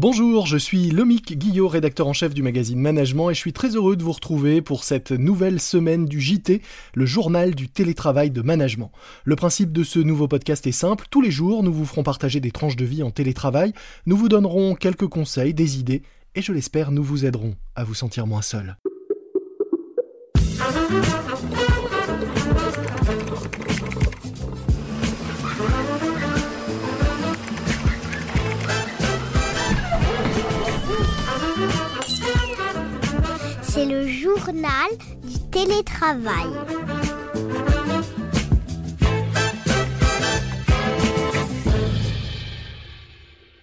Bonjour, je suis Lomic Guillot, rédacteur en chef du magazine Management et je suis très heureux de vous retrouver pour cette nouvelle semaine du JT, le journal du télétravail de management. Le principe de ce nouveau podcast est simple, tous les jours nous vous ferons partager des tranches de vie en télétravail, nous vous donnerons quelques conseils, des idées et je l'espère nous vous aiderons à vous sentir moins seul. Du télétravail.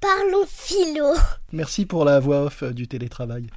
Parlons philo. Merci pour la voix off du télétravail.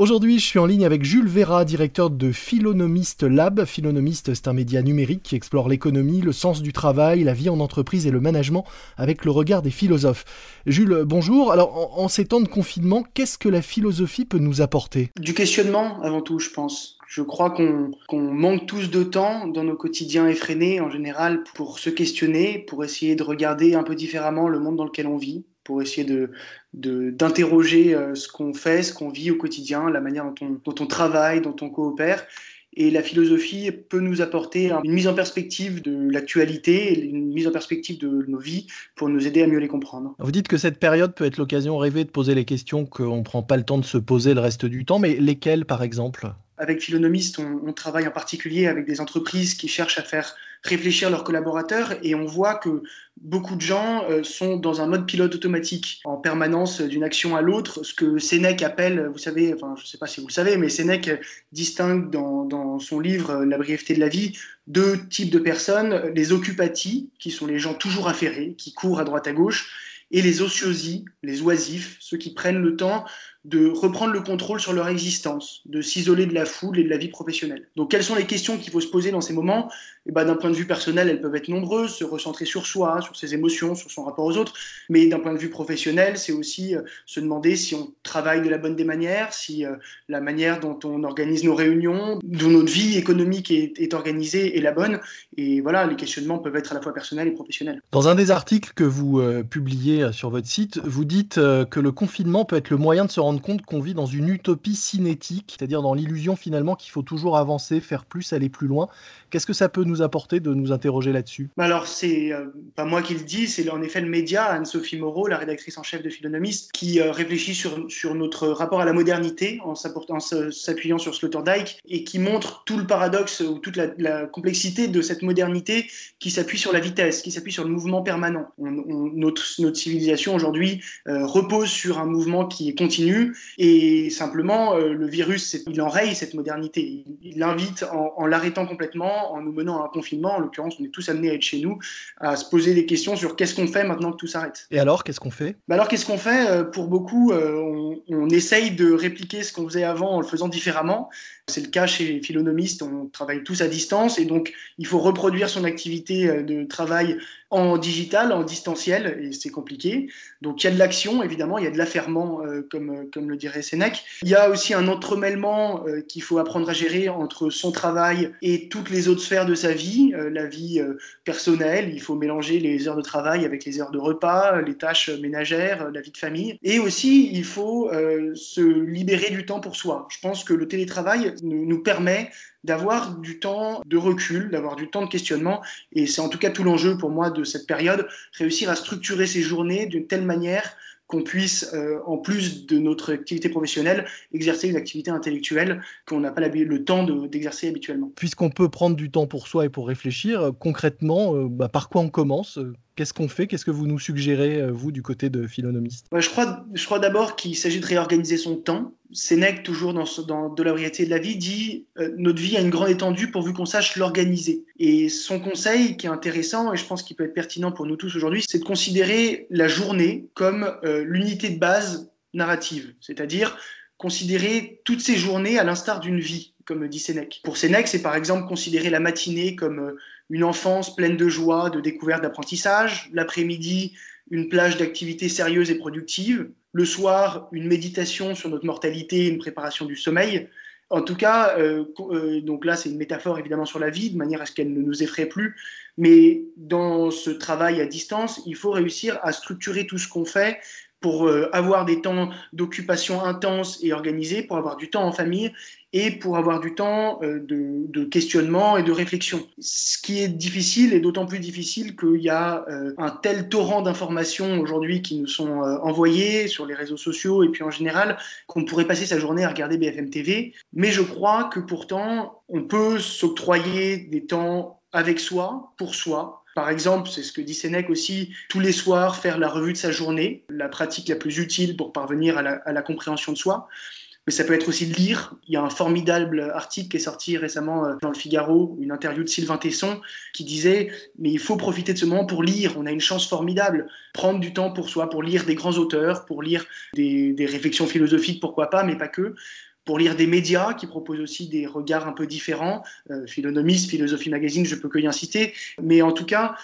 Aujourd'hui, je suis en ligne avec Jules Vera, directeur de Philonomiste Lab. Philonomiste, c'est un média numérique qui explore l'économie, le sens du travail, la vie en entreprise et le management avec le regard des philosophes. Jules, bonjour. Alors, en, ces temps de confinement, qu'est-ce que la philosophie peut nous apporter? Du questionnement, avant tout, je pense. Je crois qu'on manque tous de temps dans nos quotidiens effrénés, en général, pour se questionner, pour essayer de regarder un peu différemment le monde dans lequel on vit pour essayer de d'interroger euh, ce qu'on fait, ce qu'on vit au quotidien, la manière dont on, dont on travaille, dont on coopère. Et la philosophie peut nous apporter une mise en perspective de l'actualité, une mise en perspective de nos vies pour nous aider à mieux les comprendre. Vous dites que cette période peut être l'occasion rêvée de poser les questions qu'on ne prend pas le temps de se poser le reste du temps, mais lesquelles par exemple? Avec Philonomiste, on, travaille en particulier avec des entreprises qui cherchent à faire réfléchir leurs collaborateurs et on voit que beaucoup de gens euh, sont dans un mode pilote automatique en permanence d'une action à l'autre, ce que Sénèque appelle, vous savez, enfin je ne sais pas si vous le savez, mais Sénèque distingue dans, son livre La brièveté de la vie deux types de personnes, les occupati, qui sont les gens toujours affairés, qui courent à droite à gauche, et les ociosi, les oisifs, ceux qui prennent le temps de reprendre le contrôle sur leur existence, de s'isoler de la foule et de la vie professionnelle. Donc quelles sont les questions qu'il faut se poser dans ces moments? Eh ben, D'un point de vue personnel, elles peuvent être nombreuses, se recentrer sur soi, sur ses émotions, sur son rapport aux autres, mais d'un point de vue professionnel, c'est aussi euh, se demander si on travaille de la bonne des manières, si euh, la manière dont on organise nos réunions, dont notre vie économique est, organisée est la bonne. Et voilà, les questionnements peuvent être à la fois personnels et professionnels. Dans un des articles que vous euh, publiez sur votre site, vous dites que le confinement peut être le moyen de se rendre compte qu'on vit dans une utopie cinétique, c'est-à-dire dans l'illusion finalement qu'il faut toujours avancer, faire plus, aller plus loin. Qu'est-ce que ça peut nous apporter de nous interroger là-dessus? Bah Alors, c'est euh, pas moi qui le dis, c'est en effet le média, Anne-Sophie Moreau, la rédactrice en chef de Philonomiste, qui euh, réfléchit sur, sur notre rapport à la modernité en s'appuyant sur Sloterdijk et qui montre tout le paradoxe ou toute la, complexité de cette modernité qui s'appuie sur la vitesse, qui s'appuie sur le mouvement permanent. notre, notre civilisation aujourd'hui euh, repose sur un mouvement qui est continu et simplement, euh, le virus, il enraye cette modernité. Il l'invite en, l'arrêtant complètement, en nous menant à un confinement. En l'occurrence, on est tous amenés à être chez nous, à se poser des questions sur qu'est-ce qu'on fait maintenant que tout s'arrête. Et alors, qu'est-ce qu'on fait? Bah Alors, qu'est-ce qu'on fait? Euh, Pour beaucoup, euh, on, on, essaye de répliquer ce qu'on faisait avant en le faisant différemment. C'est le cas chez les philonomistes, on travaille tous à distance et donc il faut reproduire son activité de travail en digital, en distanciel, et c'est compliqué. Donc il y a de l'action, évidemment, il y a de l'affairement, euh, comme, euh, comme le dirait Sénèque. Il y a aussi un entremêlement qu'il faut apprendre à gérer entre son travail et toutes les autres sphères de sa vie, la vie personnelle, il faut mélanger les heures de travail avec les heures de repas, les tâches ménagères, la vie de famille. Et aussi, il faut se libérer du temps pour soi. Je pense que le télétravail nous permet d'avoir du temps de recul, d'avoir du temps de questionnement. Et c'est en tout cas tout l'enjeu pour moi de cette période, réussir à structurer ces journées d'une telle manière qu'on puisse, euh, en plus de notre activité professionnelle, exercer une activité intellectuelle qu'on n'a pas le temps d'exercer habituellement. Puisqu'on peut prendre du temps pour soi et pour réfléchir, euh, concrètement, euh, bah, par quoi on commence Qu'est-ce qu'on fait? Qu'est-ce que vous nous suggérez, euh, vous, du côté de Philonomiste? Je crois, je crois d'abord qu'il s'agit de réorganiser son temps. Sénèque, toujours dans, dans De la variété de la vie, dit euh, Notre vie a une grande étendue pourvu qu'on sache l'organiser. Et son conseil, qui est intéressant, et je pense qu'il peut être pertinent pour nous tous aujourd'hui, c'est de considérer la journée comme euh, l'unité de base narrative. C'est-à-dire considérer toutes ces journées à l'instar d'une vie, comme dit Sénèque. Pour Sénèque, c'est par exemple considérer la matinée comme une enfance pleine de joie, de découverte, d'apprentissage, l'après-midi, une plage d'activités sérieuses et productives, le soir, une méditation sur notre mortalité une préparation du sommeil. En tout cas, euh, euh, donc là, c'est une métaphore évidemment sur la vie, de manière à ce qu'elle ne nous effraie plus. Mais dans ce travail à distance, il faut réussir à structurer tout ce qu'on fait pour euh, avoir des temps d'occupation intense et organisés, pour avoir du temps en famille et pour avoir du temps euh, de, questionnement et de réflexion. Ce qui est difficile, et d'autant plus difficile qu'il y a euh, un tel torrent d'informations aujourd'hui qui nous sont envoyées sur les réseaux sociaux et puis en général, qu'on pourrait passer sa journée à regarder BFM TV. Mais je crois que pourtant, on peut s'octroyer des temps avec soi, pour soi, par exemple, c'est ce que dit Sénèque aussi, tous les soirs faire la revue de sa journée, la pratique la plus utile pour parvenir à la, compréhension de soi. Mais ça peut être aussi lire. Il y a un formidable article qui est sorti récemment euh, dans le Figaro, une interview de Sylvain Tesson, qui disait Mais il faut profiter de ce moment pour lire. On a une chance formidable. Prendre du temps pour soi, pour lire des grands auteurs, pour lire des réflexions philosophiques, pourquoi pas, mais pas que pour lire des médias qui proposent aussi des regards un peu différents, euh, Philosophie Magazine, je peux que y inciter, mais en tout cas,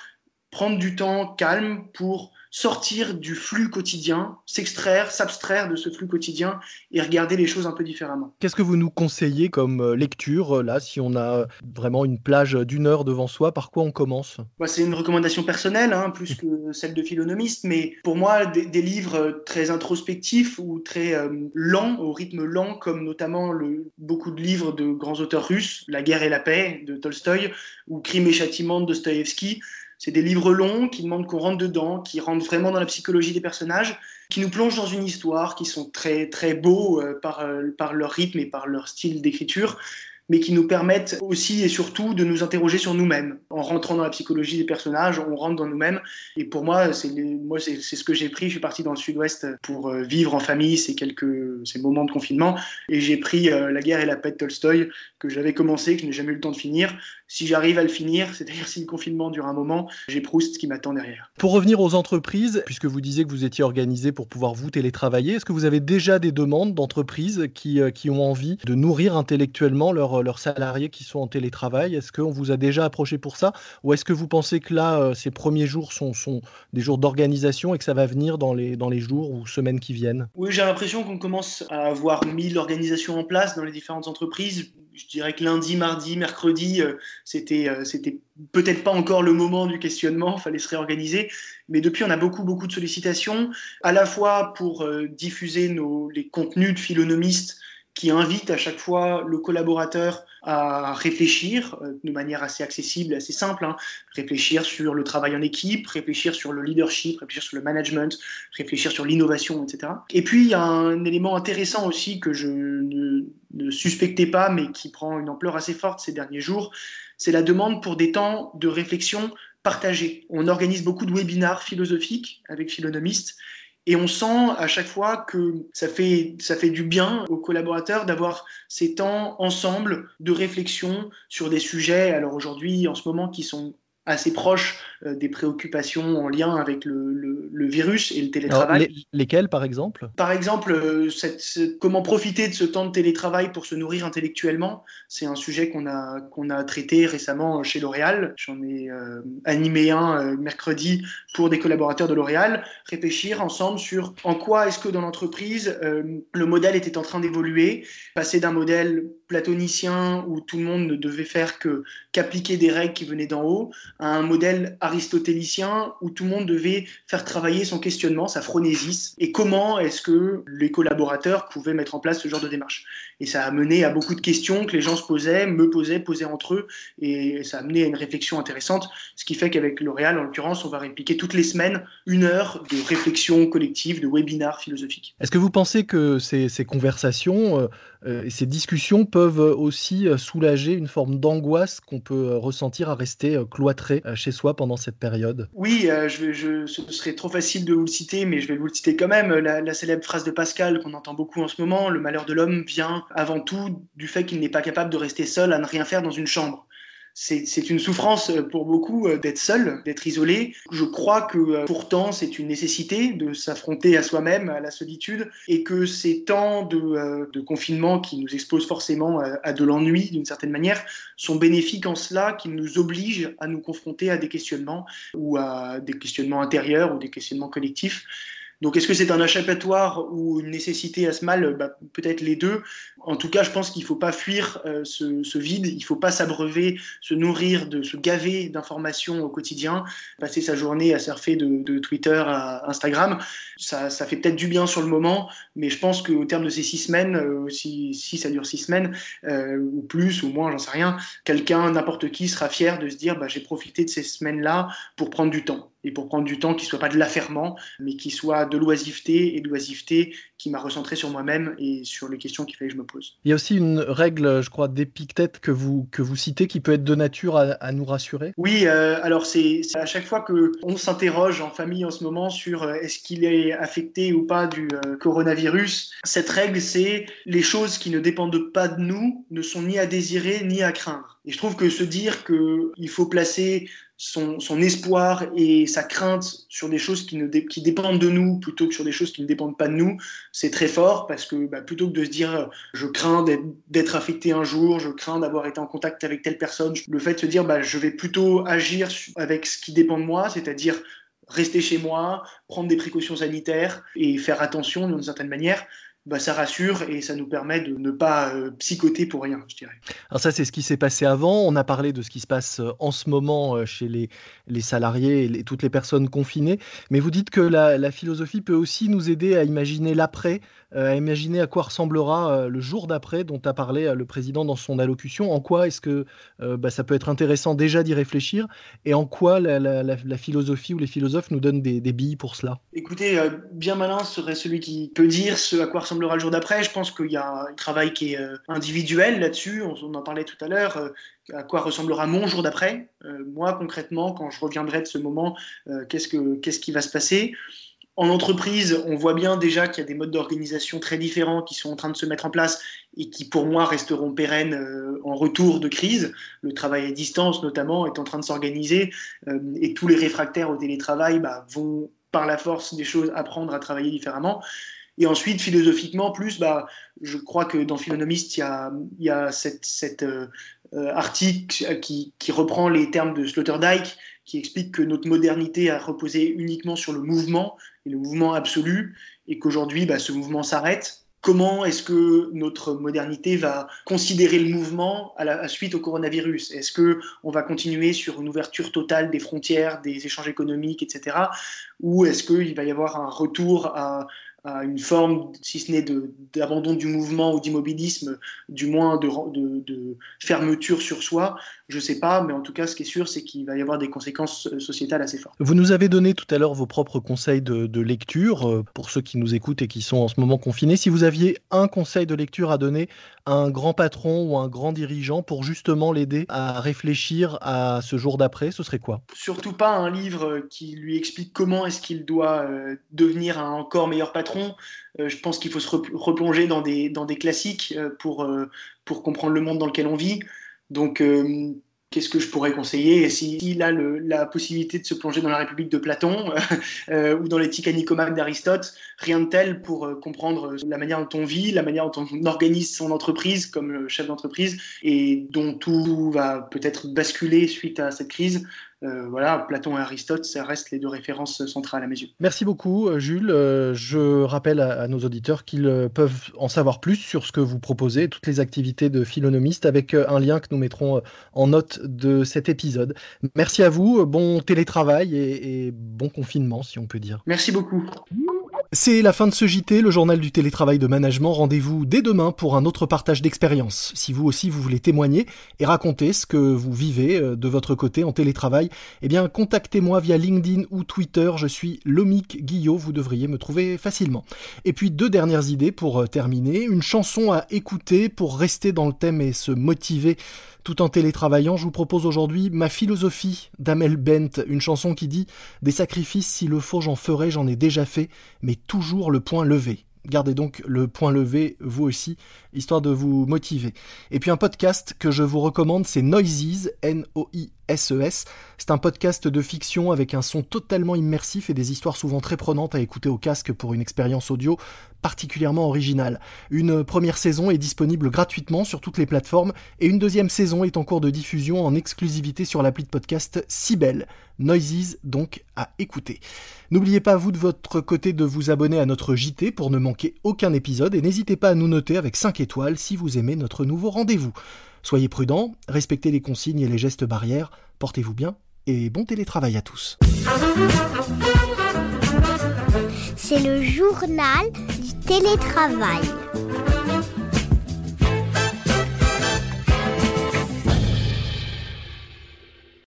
prendre du temps calme pour sortir du flux quotidien, s'extraire, s'abstraire de ce flux quotidien et regarder les choses un peu différemment. Qu'est-ce que vous nous conseillez comme euh, lecture, euh, là, si on a vraiment une plage d'une heure devant soi, par quoi on commence? Bah, C'est une recommandation personnelle, hein, plus que celle de philonomiste, mais pour moi, des, livres très introspectifs ou très euh, lents, au rythme lent, comme notamment le, beaucoup de livres de grands auteurs russes, La guerre et la paix de Tolstoï ou Crime et châtiment de Dostoïevski, c'est des livres longs qui demandent qu'on rentre dedans, qui rentrent vraiment dans la psychologie des personnages, qui nous plongent dans une histoire, qui sont très très beaux euh, par, euh, par leur rythme et par leur style d'écriture, mais qui nous permettent aussi et surtout de nous interroger sur nous-mêmes. En rentrant dans la psychologie des personnages, on rentre dans nous-mêmes. Et pour moi, c'est c'est ce que j'ai pris. Je suis parti dans le Sud-Ouest pour euh, vivre en famille ces quelques ces moments de confinement, et j'ai pris La guerre et la paix de Tolstoï que j'avais commencé, que je n'ai jamais eu le temps de finir, si j'arrive à le finir, c'est-à-dire si le confinement dure un moment, j'ai Proust qui m'attend derrière. Pour revenir aux entreprises, puisque vous disiez que vous étiez organisé pour pouvoir vous télétravailler, est-ce que vous avez déjà des demandes d'entreprises qui, euh, qui ont envie de nourrir intellectuellement leurs leurs salariés qui sont en télétravail? Est-ce qu'on vous a déjà approché pour ça? Ou est-ce que vous pensez que là, euh, ces premiers jours sont, sont des jours d'organisation et que ça va venir dans les, dans les jours ou semaines qui viennent? Oui, j'ai l'impression qu'on commence à avoir mis l'organisation en place dans les différentes entreprises je dirais que lundi, mardi, mercredi, euh, c'était euh, c'était peut-être pas encore le moment du questionnement, il fallait se réorganiser. Mais depuis, on a beaucoup, beaucoup de sollicitations, à la fois pour euh, diffuser nos, les contenus de philonomistes qui invitent à chaque fois le collaborateur à réfléchir euh, de manière assez accessible, assez simple, hein. réfléchir sur le travail en équipe, réfléchir sur le leadership, réfléchir sur le management, réfléchir sur l'innovation, etc. Et puis il y a un élément intéressant aussi que je ne, ne suspectais pas, mais qui prend une ampleur assez forte ces derniers jours, c'est la demande pour des temps de réflexion partagés. On organise beaucoup de webinars philosophiques avec philonomistes et on sent à chaque fois que ça fait, du bien aux collaborateurs d'avoir ces temps ensemble de réflexion sur des sujets, alors aujourd'hui, en ce moment, qui sont assez proches euh, des préoccupations en lien avec le, le, virus et le télétravail. lesquelles, par exemple? Par exemple, euh, cette, comment profiter de ce temps de télétravail pour se nourrir intellectuellement. C'est un sujet qu'on a, qu'on a traité récemment chez L'Oréal. J'en ai euh, animé un mercredi pour des collaborateurs de L'Oréal. Réfléchir ensemble sur en quoi est-ce que dans l'entreprise, le modèle était en train d'évoluer, passer d'un modèle platonicien où tout le monde ne devait faire que qu'appliquer des règles qui venaient d'en haut à un modèle aristotélicien où tout le monde devait faire travailler son questionnement, sa phronésis, et comment est-ce que les collaborateurs pouvaient mettre en place ce genre de démarche. Et ça a mené à beaucoup de questions que les gens se posaient, me posaient, posaient entre eux, et ça a mené à une réflexion intéressante, ce qui fait qu'avec L'Oréal, en l'occurrence, on va répliquer toutes les semaines une heure de réflexion collective, de webinaire philosophique. Est-ce que vous pensez que ces, conversations euh, euh, et ces discussions peuvent aussi euh, soulager une forme d'angoisse qu'on peut ressentir à rester cloîtré? Chez soi pendant cette période Oui, je, ce serait trop facile de vous le citer, mais je vais vous le citer quand même. La célèbre phrase de Pascal qu'on entend beaucoup en ce moment, le malheur de l'homme vient avant tout du fait qu'il n'est pas capable de rester seul à ne rien faire dans une chambre. C'est une souffrance pour beaucoup euh, d'être seul, d'être isolé. Je crois que euh, pourtant c'est une nécessité de s'affronter à soi-même, à la solitude, et que ces temps de, euh, confinement qui nous exposent forcément à, de l'ennui d'une certaine manière sont bénéfiques en cela, qu'ils nous obligent à nous confronter à des questionnements ou à des questionnements intérieurs ou des questionnements collectifs Donc est-ce que c'est un échappatoire ou une nécessité à ce mal? Bah, Peut-être les deux. En tout cas, je pense qu'il ne faut pas fuir euh, ce, vide, il ne faut pas s'abreuver, se nourrir, se gaver d'informations au quotidien, passer sa journée à surfer de, Twitter à Instagram. Ça, fait peut-être du bien sur le moment, mais je pense qu'au terme de ces six semaines, euh, si, ça dure six semaines, euh, ou plus, ou moins, j'en sais rien, quelqu'un, n'importe qui, sera fier de se dire bah, j'ai profité de ces semaines-là pour prendre du temps et pour prendre du temps qui soit pas de l'affairement, mais qui soit de l'oisiveté et de l'oisiveté qui m'a recentré sur moi-même et sur les questions qu'il fallait que je me pose. Il y a aussi une règle, je crois, d'Épictète que vous, que vous citez qui peut être de nature à, nous rassurer. Oui, euh, alors c'est à chaque fois qu'on s'interroge en famille en ce moment sur euh, est-ce qu'il est affecté ou pas du euh, coronavirus, cette règle c'est les choses qui ne dépendent pas de nous ne sont ni à désirer ni à craindre. Et je trouve que se dire qu'il faut placer son, espoir et sa crainte sur des choses qui, ne qui dépendent de nous plutôt que sur des choses qui ne dépendent pas de nous, c'est très fort parce que bah, plutôt que de se dire euh, je crains d'être affecté un jour, je crains d'avoir été en contact avec telle personne, le fait de se dire bah, je vais plutôt agir avec ce qui dépend de moi, c'est-à-dire rester chez moi, prendre des précautions sanitaires et faire attention d'une certaine manière, bah, ça rassure et ça nous permet de ne pas euh, psychoter pour rien, je dirais. Alors ça, c'est ce qui s'est passé avant. On a parlé de ce qui se passe euh, en ce moment euh, chez les, les salariés et toutes les personnes confinées. Mais vous dites que la, philosophie peut aussi nous aider à imaginer l'après, à imaginer à quoi ressemblera le jour d'après dont a parlé le président dans son allocution. En quoi est-ce que bah, ça peut être intéressant déjà d'y réfléchir et en quoi la, philosophie ou les philosophes nous donnent des, billes pour cela? Écoutez, bien malin serait celui qui peut dire ce à quoi ressemble le jour d'après. Je pense qu'il y a un travail qui est euh, individuel là-dessus. On, en parlait tout à l'heure. Euh, à quoi ressemblera mon jour d'après euh, Moi, concrètement, quand je reviendrai de ce moment, qu'est-ce, que, qu'est-ce qui va se passer? En entreprise, on voit bien déjà qu'il y a des modes d'organisation très différents qui sont en train de se mettre en place et qui, pour moi, resteront pérennes en retour de crise. Le travail à distance, notamment, est en train de s'organiser et tous les réfractaires au télétravail bah, vont, par la force des choses, apprendre à travailler différemment. Et ensuite, philosophiquement, plus, bah, je crois que dans Philonomiste, il y a, cet euh, euh, article qui, qui, reprend les termes de Sloterdijk, qui explique que notre modernité a reposé uniquement sur le mouvement, et le mouvement absolu, et qu'aujourd'hui, bah, ce mouvement s'arrête. Comment est-ce que notre modernité va considérer le mouvement à la suite au coronavirus? Est-ce que on va continuer sur une ouverture totale des frontières, des échanges économiques, etc. Ou est-ce qu'il va y avoir un retour à à une forme, si ce n'est d'abandon du mouvement ou d'immobilisme, du moins de, de, fermeture sur soi, je ne sais pas, mais en tout cas, ce qui est sûr, c'est qu'il va y avoir des conséquences euh, sociétales assez fortes. Vous nous avez donné tout à l'heure vos propres conseils de, lecture euh, pour ceux qui nous écoutent et qui sont en ce moment confinés. Si vous aviez un conseil de lecture à donner à un grand patron ou un grand dirigeant pour justement l'aider à réfléchir à ce jour d'après, ce serait quoi? Surtout pas un livre qui lui explique comment est-ce qu'il doit euh, devenir un encore meilleur patron. Je pense qu'il faut se replonger dans des, dans des classiques pour, pour comprendre le monde dans lequel on vit. Donc, euh, qu'est-ce que je pourrais conseiller? S'il a la possibilité de se plonger dans la République de Platon euh, ou dans l'éthique anicomane d'Aristote, rien de tel pour euh, comprendre la manière dont on vit, la manière dont on organise son entreprise comme chef d'entreprise et dont tout va peut-être basculer suite à cette crise. Euh, voilà, Platon et Aristote, ça reste les deux références centrales à mes yeux. Merci beaucoup, euh, Jules. Euh, je rappelle à, nos auditeurs qu'ils peuvent en savoir plus sur ce que vous proposez, toutes les activités de Philonomiste, avec un lien que nous mettrons en note de cet épisode. Merci à vous, bon télétravail et bon confinement, si on peut dire. Merci beaucoup. C'est la fin de ce JT, le journal du télétravail de management. Rendez-vous dès demain pour un autre partage d'expérience. Si vous aussi vous voulez témoigner et raconter ce que vous vivez euh, de votre côté en télétravail, eh bien contactez-moi via LinkedIn ou Twitter. Je suis Lomic Guillot, vous devriez me trouver facilement. Et puis deux dernières idées pour euh, terminer. Une chanson à écouter pour rester dans le thème et se motiver tout en télétravaillant, je vous propose aujourd'hui ma philosophie d'Amel Bent, une chanson qui dit Des sacrifices, si le faut, j'en ferai, j'en ai déjà fait, mais toujours le point levé. Gardez donc le point levé, vous aussi, histoire de vous motiver. Et puis un podcast que je vous recommande, c'est Noises, N-O-I SES. C'est un podcast de fiction avec un son totalement immersif et des histoires souvent très prenantes à écouter au casque pour une expérience audio particulièrement originale. Une première saison est disponible gratuitement sur toutes les plateformes et une deuxième saison est en cours de diffusion en exclusivité sur l'appli de podcast Sibel. Noises donc à écouter. N'oubliez pas vous de votre côté de vous abonner à notre JT pour ne manquer aucun épisode et n'hésitez pas à nous noter avec 5 étoiles si vous aimez notre nouveau rendez-vous. Soyez prudents, respectez les consignes et les gestes barrières, portez-vous bien et bon télétravail à tous. C'est le journal du télétravail.